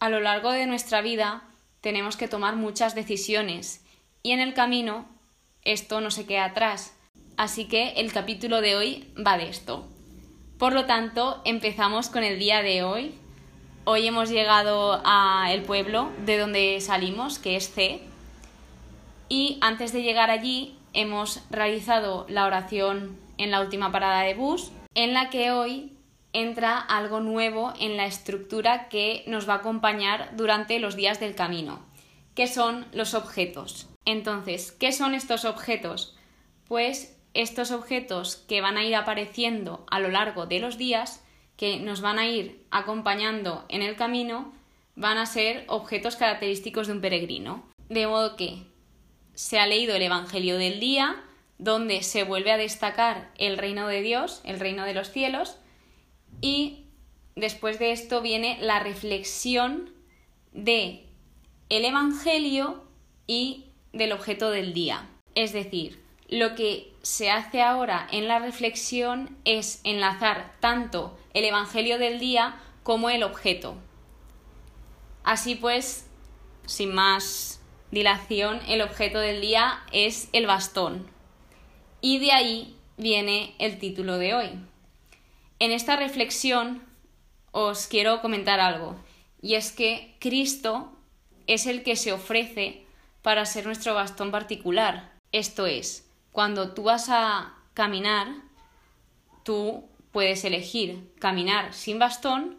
A lo largo de nuestra vida tenemos que tomar muchas decisiones y en el camino esto no se queda atrás. Así que el capítulo de hoy va de esto. Por lo tanto, empezamos con el día de hoy. Hoy hemos llegado al pueblo de donde salimos, que es C. Y antes de llegar allí hemos realizado la oración en la última parada de bus, en la que hoy entra algo nuevo en la estructura que nos va a acompañar durante los días del camino, que son los objetos. Entonces, ¿qué son estos objetos? Pues estos objetos que van a ir apareciendo a lo largo de los días, que nos van a ir acompañando en el camino, van a ser objetos característicos de un peregrino. De modo que se ha leído el Evangelio del día, donde se vuelve a destacar el reino de Dios, el reino de los cielos, y después de esto viene la reflexión de el Evangelio y del objeto del día. Es decir, lo que se hace ahora en la reflexión es enlazar tanto el Evangelio del día como el objeto. Así pues, sin más dilación, el objeto del día es el bastón. Y de ahí viene el título de hoy. En esta reflexión os quiero comentar algo, y es que Cristo es el que se ofrece para ser nuestro bastón particular. Esto es, cuando tú vas a caminar, tú puedes elegir caminar sin bastón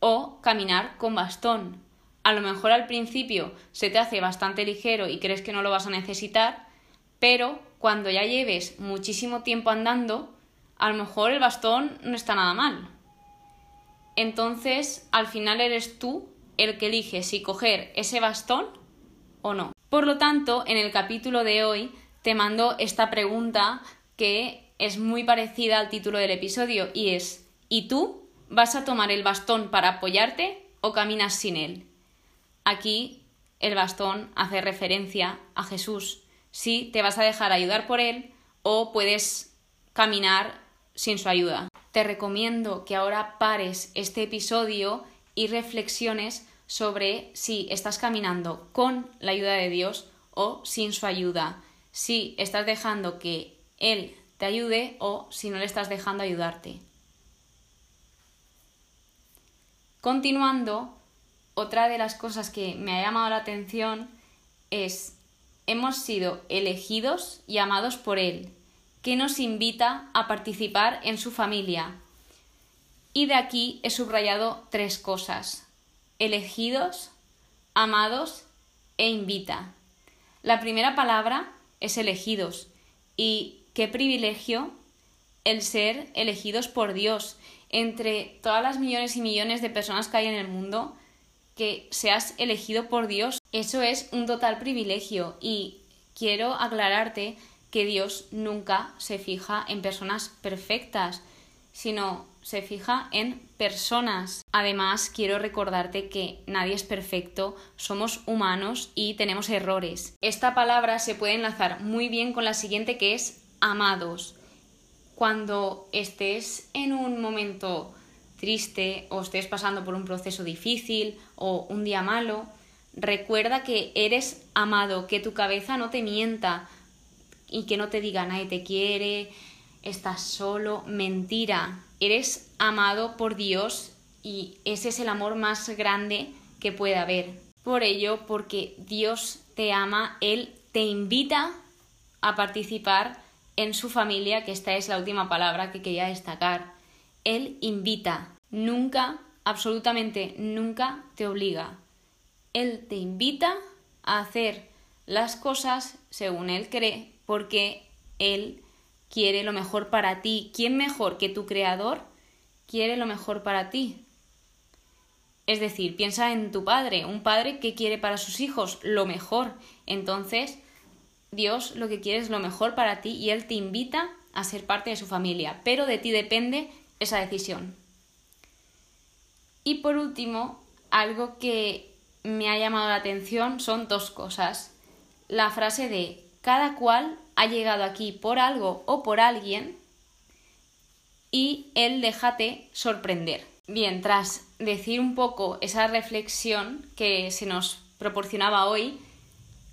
o caminar con bastón. A lo mejor al principio se te hace bastante ligero y crees que no lo vas a necesitar, pero cuando ya lleves muchísimo tiempo andando, a lo mejor el bastón no está nada mal. Entonces, al final eres tú el que elige si coger ese bastón o no. Por lo tanto, en el capítulo de hoy te mando esta pregunta que es muy parecida al título del episodio y es ¿y tú vas a tomar el bastón para apoyarte o caminas sin él? Aquí el bastón hace referencia a Jesús. Si te vas a dejar ayudar por él o puedes caminar sin su ayuda. Te recomiendo que ahora pares este episodio y reflexiones sobre si estás caminando con la ayuda de Dios o sin su ayuda, si estás dejando que Él te ayude o si no le estás dejando ayudarte. Continuando, otra de las cosas que me ha llamado la atención es hemos sido elegidos y amados por Él que nos invita a participar en su familia. Y de aquí he subrayado tres cosas. Elegidos, amados e invita. La primera palabra es elegidos. Y qué privilegio el ser elegidos por Dios entre todas las millones y millones de personas que hay en el mundo, que seas elegido por Dios. Eso es un total privilegio y quiero aclararte que Dios nunca se fija en personas perfectas, sino se fija en personas. Además, quiero recordarte que nadie es perfecto, somos humanos y tenemos errores. Esta palabra se puede enlazar muy bien con la siguiente que es amados. Cuando estés en un momento triste o estés pasando por un proceso difícil o un día malo, recuerda que eres amado, que tu cabeza no te mienta, y que no te diga nadie te quiere, estás solo, mentira, eres amado por Dios y ese es el amor más grande que puede haber. Por ello, porque Dios te ama, Él te invita a participar en su familia, que esta es la última palabra que quería destacar. Él invita, nunca, absolutamente nunca te obliga. Él te invita a hacer las cosas según Él cree porque Él quiere lo mejor para ti. ¿Quién mejor que tu Creador quiere lo mejor para ti? Es decir, piensa en tu padre, un padre que quiere para sus hijos lo mejor. Entonces, Dios lo que quiere es lo mejor para ti y Él te invita a ser parte de su familia, pero de ti depende esa decisión. Y por último, algo que me ha llamado la atención son dos cosas. La frase de cada cual ha llegado aquí por algo o por alguien y él déjate sorprender. Bien, tras decir un poco esa reflexión que se nos proporcionaba hoy,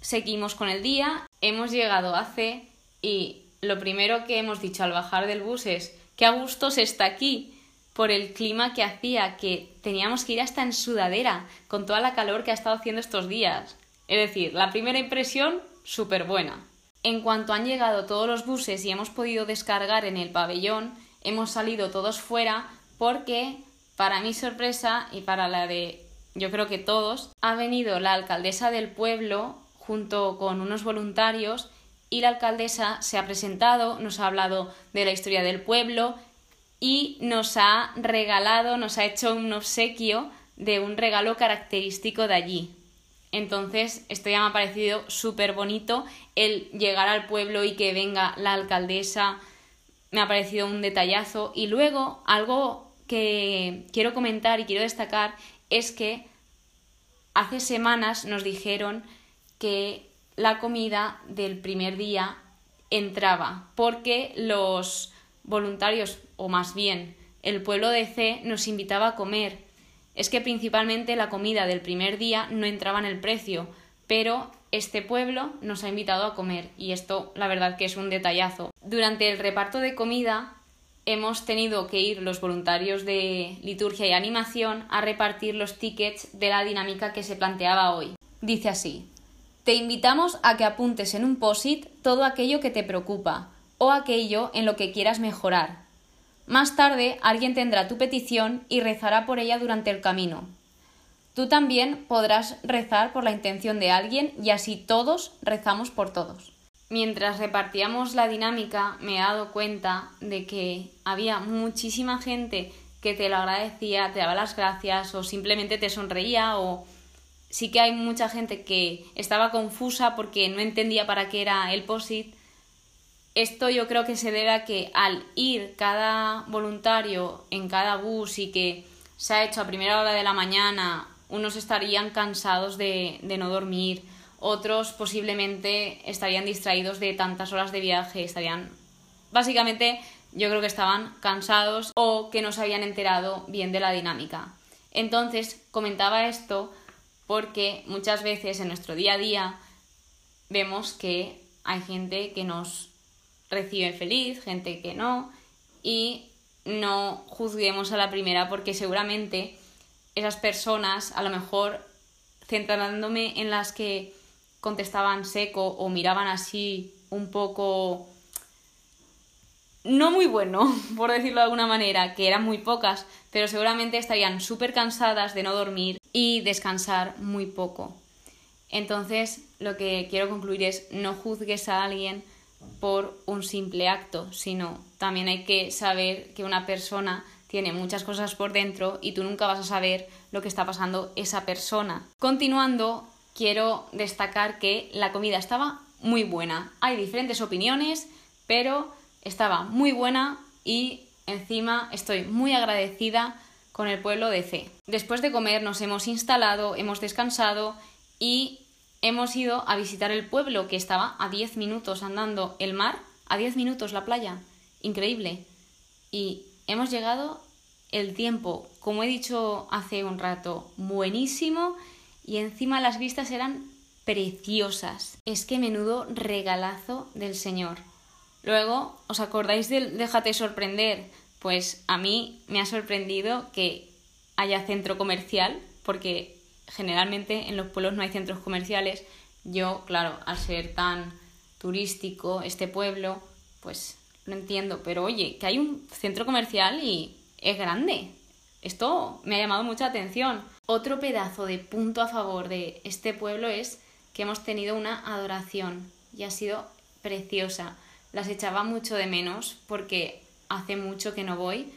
seguimos con el día, hemos llegado a C y lo primero que hemos dicho al bajar del bus es que a gusto se está aquí por el clima que hacía, que teníamos que ir hasta en sudadera con toda la calor que ha estado haciendo estos días. Es decir, la primera impresión súper buena. En cuanto han llegado todos los buses y hemos podido descargar en el pabellón, hemos salido todos fuera porque, para mi sorpresa y para la de yo creo que todos, ha venido la alcaldesa del pueblo junto con unos voluntarios y la alcaldesa se ha presentado, nos ha hablado de la historia del pueblo y nos ha regalado, nos ha hecho un obsequio de un regalo característico de allí. Entonces, esto ya me ha parecido súper bonito el llegar al pueblo y que venga la alcaldesa, me ha parecido un detallazo. Y luego, algo que quiero comentar y quiero destacar es que hace semanas nos dijeron que la comida del primer día entraba porque los voluntarios, o más bien el pueblo de C, nos invitaba a comer. Es que principalmente la comida del primer día no entraba en el precio, pero este pueblo nos ha invitado a comer y esto la verdad que es un detallazo. Durante el reparto de comida hemos tenido que ir los voluntarios de liturgia y animación a repartir los tickets de la dinámica que se planteaba hoy. Dice así: Te invitamos a que apuntes en un POSIT todo aquello que te preocupa o aquello en lo que quieras mejorar. Más tarde alguien tendrá tu petición y rezará por ella durante el camino. Tú también podrás rezar por la intención de alguien y así todos rezamos por todos. Mientras repartíamos la dinámica me he dado cuenta de que había muchísima gente que te lo agradecía, te daba las gracias o simplemente te sonreía o sí que hay mucha gente que estaba confusa porque no entendía para qué era el POSIT. Esto yo creo que se debe a que al ir cada voluntario en cada bus y que se ha hecho a primera hora de la mañana unos estarían cansados de, de no dormir, otros posiblemente estarían distraídos de tantas horas de viaje, estarían básicamente yo creo que estaban cansados o que no se habían enterado bien de la dinámica. Entonces comentaba esto porque muchas veces en nuestro día a día vemos que hay gente que nos recibe feliz, gente que no, y no juzguemos a la primera porque seguramente esas personas, a lo mejor centrándome en las que contestaban seco o miraban así un poco no muy bueno, por decirlo de alguna manera, que eran muy pocas, pero seguramente estarían súper cansadas de no dormir y descansar muy poco. Entonces, lo que quiero concluir es no juzgues a alguien por un simple acto, sino también hay que saber que una persona tiene muchas cosas por dentro y tú nunca vas a saber lo que está pasando esa persona. Continuando, quiero destacar que la comida estaba muy buena. Hay diferentes opiniones, pero estaba muy buena y encima estoy muy agradecida con el pueblo de C. Después de comer nos hemos instalado, hemos descansado y hemos ido a visitar el pueblo que estaba a 10 minutos andando el mar, a 10 minutos la playa. Increíble. Y hemos llegado el tiempo, como he dicho hace un rato, buenísimo y encima las vistas eran preciosas. Es que menudo regalazo del Señor. Luego, ¿os acordáis del Déjate sorprender? Pues a mí me ha sorprendido que haya centro comercial, porque generalmente en los pueblos no hay centros comerciales. Yo, claro, al ser tan turístico este pueblo, pues no entiendo. Pero oye, que hay un centro comercial y es grande. Esto me ha llamado mucha atención. Otro pedazo de punto a favor de este pueblo es que hemos tenido una adoración y ha sido preciosa. Las echaba mucho de menos porque hace mucho que no voy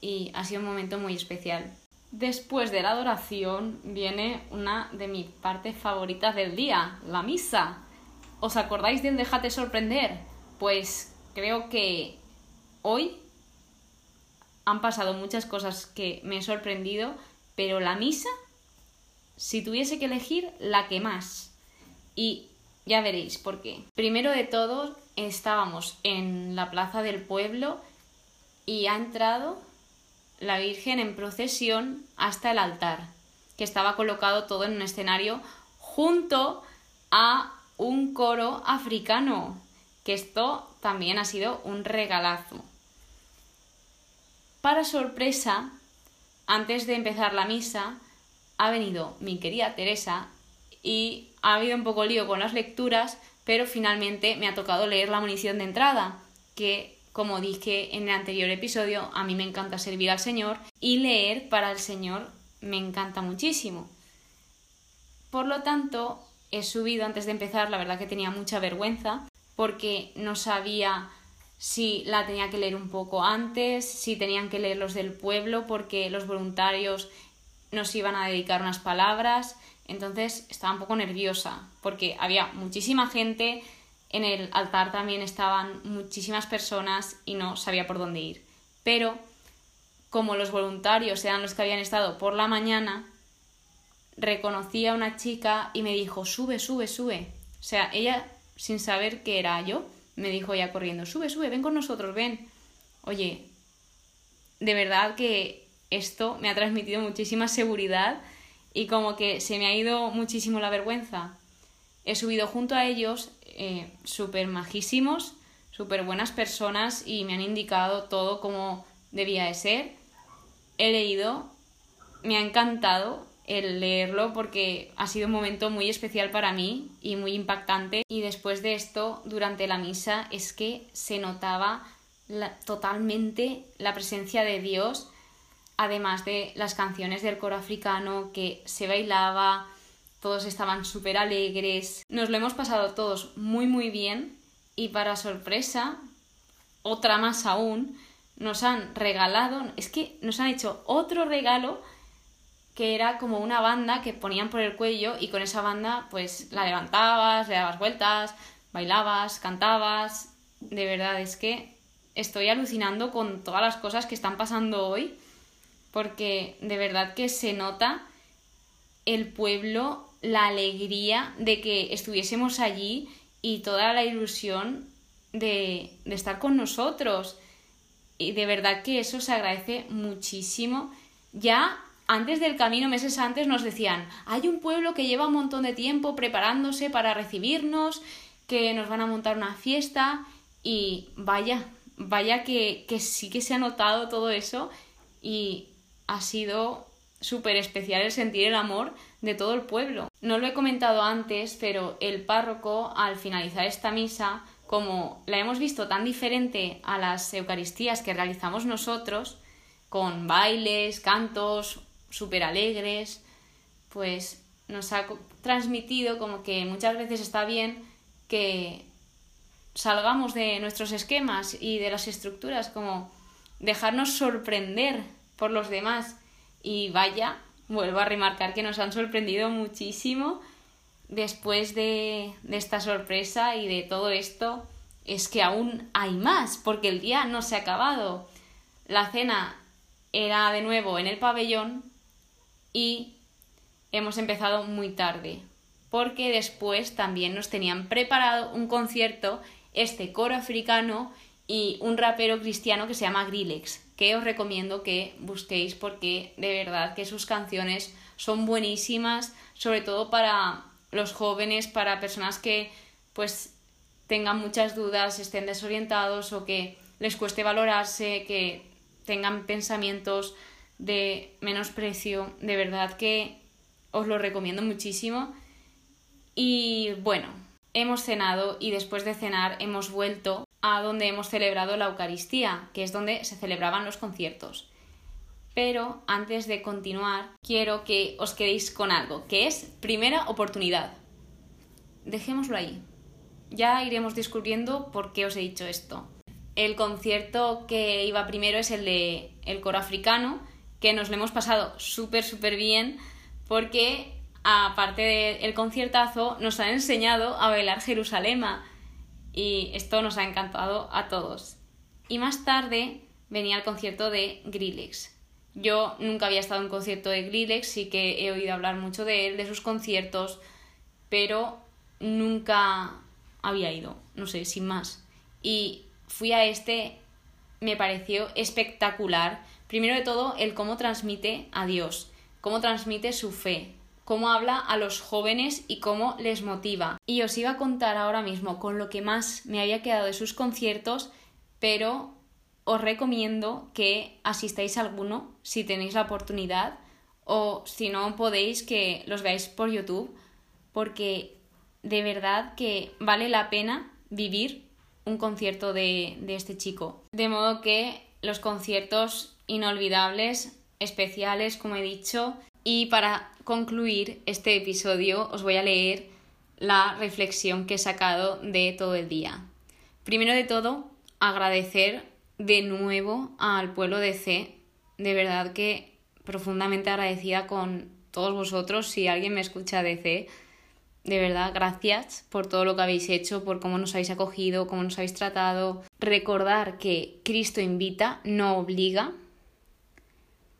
y ha sido un momento muy especial. Después de la adoración viene una de mis partes favoritas del día, la misa. ¿Os acordáis del Déjate sorprender? Pues creo que hoy han pasado muchas cosas que me he sorprendido, pero la misa, si tuviese que elegir, la que más. Y ya veréis por qué. Primero de todo, estábamos en la plaza del pueblo y ha entrado la Virgen en procesión hasta el altar, que estaba colocado todo en un escenario junto a un coro africano, que esto también ha sido un regalazo. Para sorpresa, antes de empezar la misa, ha venido mi querida Teresa y ha habido un poco lío con las lecturas, pero finalmente me ha tocado leer la munición de entrada, que como dije en el anterior episodio, a mí me encanta servir al Señor y leer para el Señor me encanta muchísimo. Por lo tanto, he subido antes de empezar, la verdad que tenía mucha vergüenza, porque no sabía si la tenía que leer un poco antes, si tenían que leer los del pueblo, porque los voluntarios nos iban a dedicar unas palabras, entonces estaba un poco nerviosa, porque había muchísima gente, en el altar también estaban muchísimas personas y no sabía por dónde ir. Pero como los voluntarios eran los que habían estado por la mañana, reconocí a una chica y me dijo, sube, sube, sube. O sea, ella, sin saber que era yo, me dijo ya corriendo, sube, sube, ven con nosotros, ven. Oye, de verdad que esto me ha transmitido muchísima seguridad y como que se me ha ido muchísimo la vergüenza. He subido junto a ellos, eh, súper majísimos, súper buenas personas y me han indicado todo como debía de ser. He leído, me ha encantado el leerlo porque ha sido un momento muy especial para mí y muy impactante. Y después de esto, durante la misa, es que se notaba totalmente la presencia de Dios, además de las canciones del coro africano que se bailaba, todos estaban súper alegres. Nos lo hemos pasado todos muy muy bien y para sorpresa, otra más aún, nos han regalado, es que nos han hecho otro regalo que era como una banda que ponían por el cuello y con esa banda pues la levantabas, le dabas vueltas, bailabas, cantabas. De verdad es que estoy alucinando con todas las cosas que están pasando hoy porque de verdad que se nota el pueblo, la alegría de que estuviésemos allí y toda la ilusión de, estar con nosotros. Y de verdad que eso se agradece muchísimo. Ya antes del camino, meses antes, nos decían, hay un pueblo que lleva un montón de tiempo preparándose para recibirnos, que nos van a montar una fiesta y vaya, vaya que sí que se ha notado todo eso y ha sido súper especial el sentir el amor de todo el pueblo. No lo he comentado antes, pero el párroco, al finalizar esta misa, como la hemos visto tan diferente a las Eucaristías que realizamos nosotros, con bailes, cantos, súper alegres, pues nos ha transmitido como que muchas veces está bien que salgamos de nuestros esquemas y de las estructuras, como dejarnos sorprender por los demás. Y vaya, vuelvo a remarcar que nos han sorprendido muchísimo después de, esta sorpresa y de todo esto. Es que aún hay más, porque el día no se ha acabado. La cena era de nuevo en el pabellón, y hemos empezado muy tarde, porque después también nos tenían preparado un concierto, este coro africano y un rapero cristiano que se llama Grillex, que os recomiendo que busquéis porque de verdad que sus canciones son buenísimas, sobre todo para los jóvenes, para personas que pues tengan muchas dudas, estén desorientados o que les cueste valorarse, que tengan pensamientos de menosprecio, de verdad que os lo recomiendo muchísimo. Y bueno, hemos cenado y después de cenar hemos vuelto a donde hemos celebrado la Eucaristía, que es donde se celebraban los conciertos. Pero antes de continuar, quiero que os quedéis con algo, que es primera oportunidad. Dejémoslo ahí. Ya iremos descubriendo por qué os he dicho esto. El concierto que iba primero es el de el coro africano, que nos lo hemos pasado súper, súper bien porque aparte del conciertazo nos han enseñado a bailar Jerusalema y esto nos ha encantado a todos. Y más tarde venía el concierto de Grillex. Yo nunca había estado en un concierto de Grillex, sí que he oído hablar mucho de él, de sus conciertos, pero nunca había ido, no sé, sin más. Y fui a este, me pareció espectacular Primero de todo, el cómo transmite a Dios, cómo transmite su fe, cómo habla a los jóvenes y cómo les motiva. Y os iba a contar ahora mismo con lo que más me había quedado de sus conciertos, pero os recomiendo que asistáis a alguno si tenéis la oportunidad o si no podéis que los veáis por YouTube porque de verdad que vale la pena vivir un concierto de, de este chico. De modo que los conciertos inolvidables, especiales, como he dicho, y para concluir este episodio os voy a leer la reflexión que he sacado de todo el día. Primero de todo, agradecer de nuevo al pueblo de C. De verdad que profundamente agradecida con todos vosotros. Si alguien me escucha de C, de verdad, gracias por todo lo que habéis hecho, por cómo nos habéis acogido, cómo nos habéis tratado. Recordar que Cristo invita, no obliga.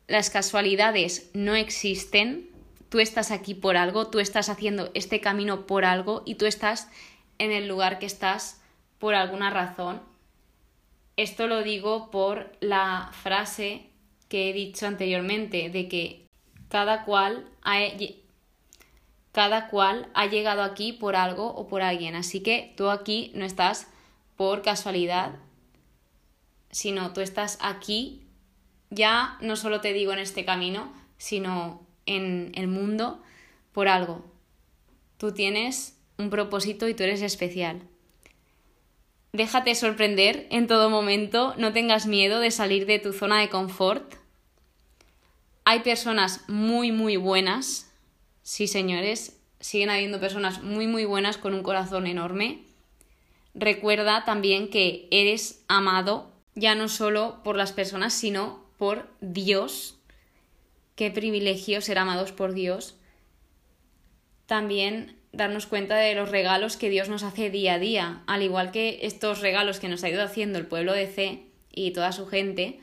Las casualidades no existen. Tú estás aquí por algo, tú estás haciendo este camino por algo y tú estás en el lugar que estás por alguna razón. Esto lo digo por la frase que he dicho anteriormente, de que cada cual ha, cada cual ha llegado aquí por algo o por alguien. Así que tú aquí no estás por casualidad, sino tú estás aquí, ya no solo te digo en este camino, sino en el mundo, por algo. Tú tienes un propósito y tú eres especial. Déjate sorprender en todo momento, no tengas miedo de salir de tu zona de confort. Hay personas muy, muy buenas Sí, señores, siguen habiendo personas muy, muy buenas con un corazón enorme. Recuerda también que eres amado ya no solo por las personas, sino por Dios. Qué privilegio ser amados por Dios. También darnos cuenta de los regalos que Dios nos hace día a día, al igual que estos regalos que nos ha ido haciendo el pueblo de C y toda su gente,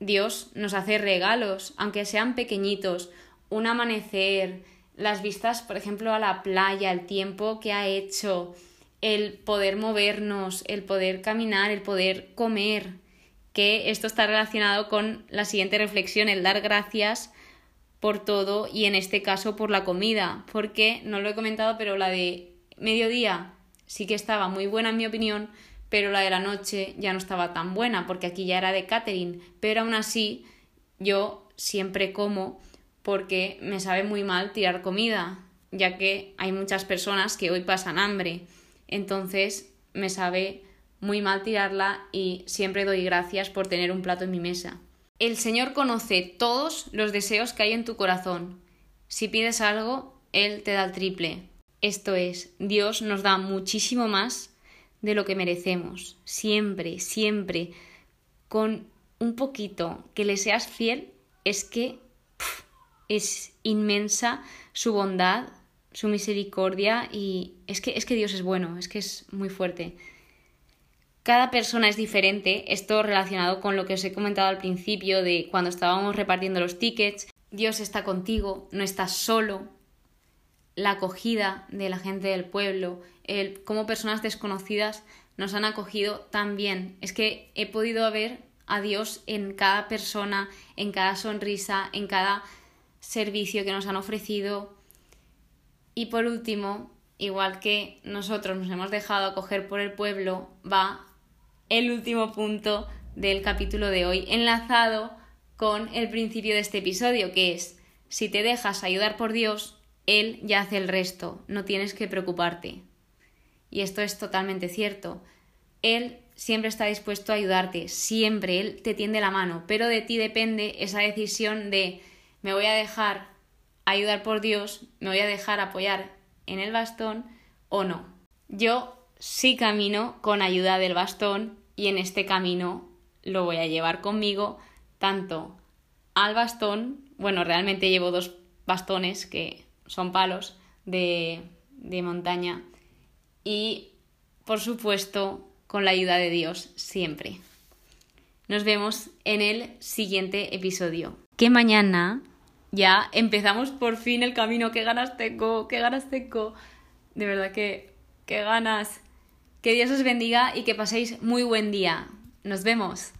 Dios nos hace regalos, aunque sean pequeñitos, un amanecer, las vistas, por ejemplo, a la playa, el tiempo que ha hecho, el poder movernos, el poder caminar, el poder comer, que esto está relacionado con la siguiente reflexión, el dar gracias por todo y en este caso por la comida, porque no lo he comentado, pero la de mediodía sí que estaba muy buena en mi opinión, pero la de la noche ya no estaba tan buena, porque aquí ya era de catering, pero aún así yo siempre como porque me sabe muy mal tirar comida, ya que hay muchas personas que hoy pasan hambre. Entonces me sabe muy mal tirarla y siempre doy gracias por tener un plato en mi mesa. El Señor conoce todos los deseos que hay en tu corazón. Si pides algo, Él te da el triple. Esto es, Dios nos da muchísimo más de lo que merecemos. Siempre, siempre, con un poquito que le seas fiel, es que es inmensa su bondad, su misericordia y es que, es que Dios es bueno, es que es muy fuerte. Cada persona es diferente, esto relacionado con lo que os he comentado al principio de cuando estábamos repartiendo los tickets. Dios está contigo, no estás solo. La acogida de la gente del pueblo, el cómo personas desconocidas nos han acogido tan bien. Es que he podido ver a Dios en cada persona, en cada sonrisa, en cada servicio que nos han ofrecido. Y por último, igual que nosotros nos hemos dejado acoger por el pueblo, va el último punto del capítulo de hoy, enlazado con el principio de este episodio, que es, si te dejas ayudar por Dios, Él ya hace el resto, no tienes que preocuparte. Y esto es totalmente cierto. Él siempre está dispuesto a ayudarte, siempre, Él te tiende la mano, pero de ti depende esa decisión de me voy a dejar ayudar por Dios, me voy a dejar apoyar en el bastón o no. Yo sí camino con ayuda del bastón y en este camino lo voy a llevar conmigo tanto al bastón, bueno, realmente llevo dos bastones que son palos de, de montaña y por supuesto con la ayuda de Dios siempre. Nos vemos en el siguiente episodio. Que mañana ya empezamos por fin el camino. ¡Qué ganas tengo! ¡Qué ganas tengo! De verdad que, qué ganas. Que Dios os bendiga y que paséis muy buen día. Nos vemos.